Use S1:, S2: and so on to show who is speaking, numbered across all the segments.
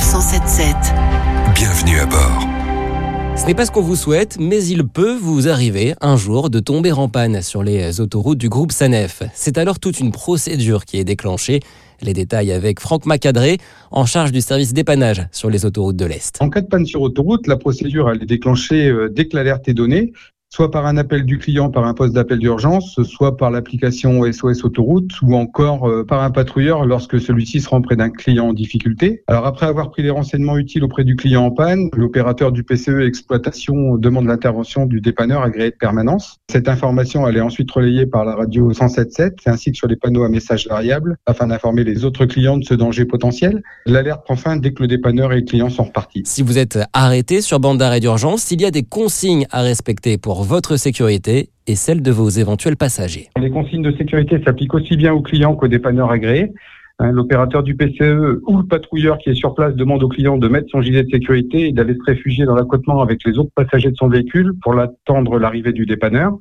S1: Sanef 177.
S2: Bienvenue à bord.
S3: Ce n'est pas ce qu'on vous souhaite, mais il peut vous arriver un jour de tomber en panne sur les autoroutes du groupe Sanef. C'est alors toute une procédure qui est déclenchée. Les détails avec Franck Macadré, en charge du service dépannage sur les autoroutes de l'Est.
S4: En cas de panne sur autoroute, la procédure elle est déclenchée euh, dès que l'alerte est donnée soit par un appel du client par un poste d'appel d'urgence, soit par l'application SOS Autoroute, ou encore euh, par un patrouilleur lorsque celui-ci se rend près d'un client en difficulté. Alors après avoir pris les renseignements utiles auprès du client en panne, l'opérateur du PCE exploitation demande l'intervention du dépanneur agréé de permanence. Cette information elle est ensuite relayée par la radio 177 ainsi que sur les panneaux à message variable afin d'informer les autres clients de ce danger potentiel. L'alerte prend fin dès que le dépanneur et le client sont repartis.
S3: Si vous êtes arrêté sur bande d'arrêt d'urgence, il y a des consignes à respecter pour votre sécurité et celle de vos éventuels passagers.
S4: Les consignes de sécurité s'appliquent aussi bien aux clients qu'aux dépanneurs agréés. Hein, l'opérateur du PCE ou le patrouilleur qui est sur place demande au client de mettre son gilet de sécurité et d'aller se réfugier dans l'accotement avec les autres passagers de son véhicule pour l'attendre l'arrivée du dépanneur.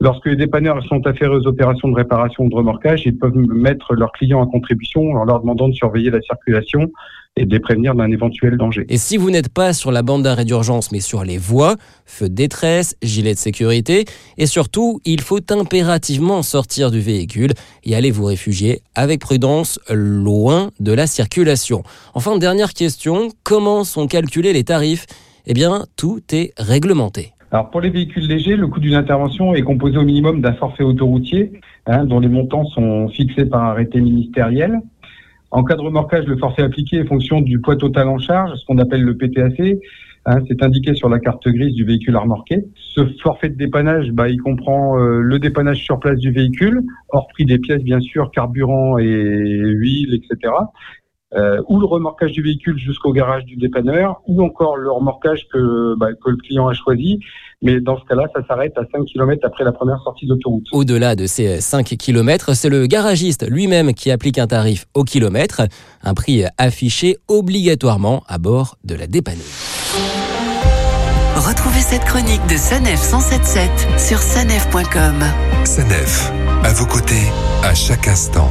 S4: Lorsque les dépanneurs sont affairés aux opérations de réparation ou de remorquage, ils peuvent mettre leurs clients en contribution en leur demandant de surveiller la circulation et de les prévenir d'un éventuel danger.
S3: Et si vous n'êtes pas sur la bande d'arrêt d'urgence mais sur les voies, feu de détresse, gilet de sécurité et surtout, il faut impérativement sortir du véhicule et aller vous réfugier avec prudence loin de la circulation. Enfin, dernière question, comment sont calculés les tarifs? Eh bien, tout est réglementé.
S4: Alors pour les véhicules légers, le coût d'une intervention est composé au minimum d'un forfait autoroutier hein, dont les montants sont fixés par arrêté ministériel. En cas de remorquage, le forfait appliqué est fonction du poids total en charge, ce qu'on appelle le PTAC. Hein, c'est indiqué sur la carte grise du véhicule à remorquer. Ce forfait de dépannage, bah, il comprend euh, le dépannage sur place du véhicule, hors prix des pièces bien sûr, carburant et huile, etc. Euh, ou le remorquage du véhicule jusqu'au garage du dépanneur, ou encore le remorquage que, bah, que le client a choisi. Mais dans ce cas-là, ça s'arrête à 5 km après la première sortie d'autoroute.
S3: Au-delà de ces 5 km, c'est le garagiste lui-même qui applique un tarif au kilomètre, un prix affiché obligatoirement à bord de la dépanneuse.
S1: Retrouvez cette chronique de Sanef 177 sur sanef.com.
S2: Sanef, à vos côtés, à chaque instant.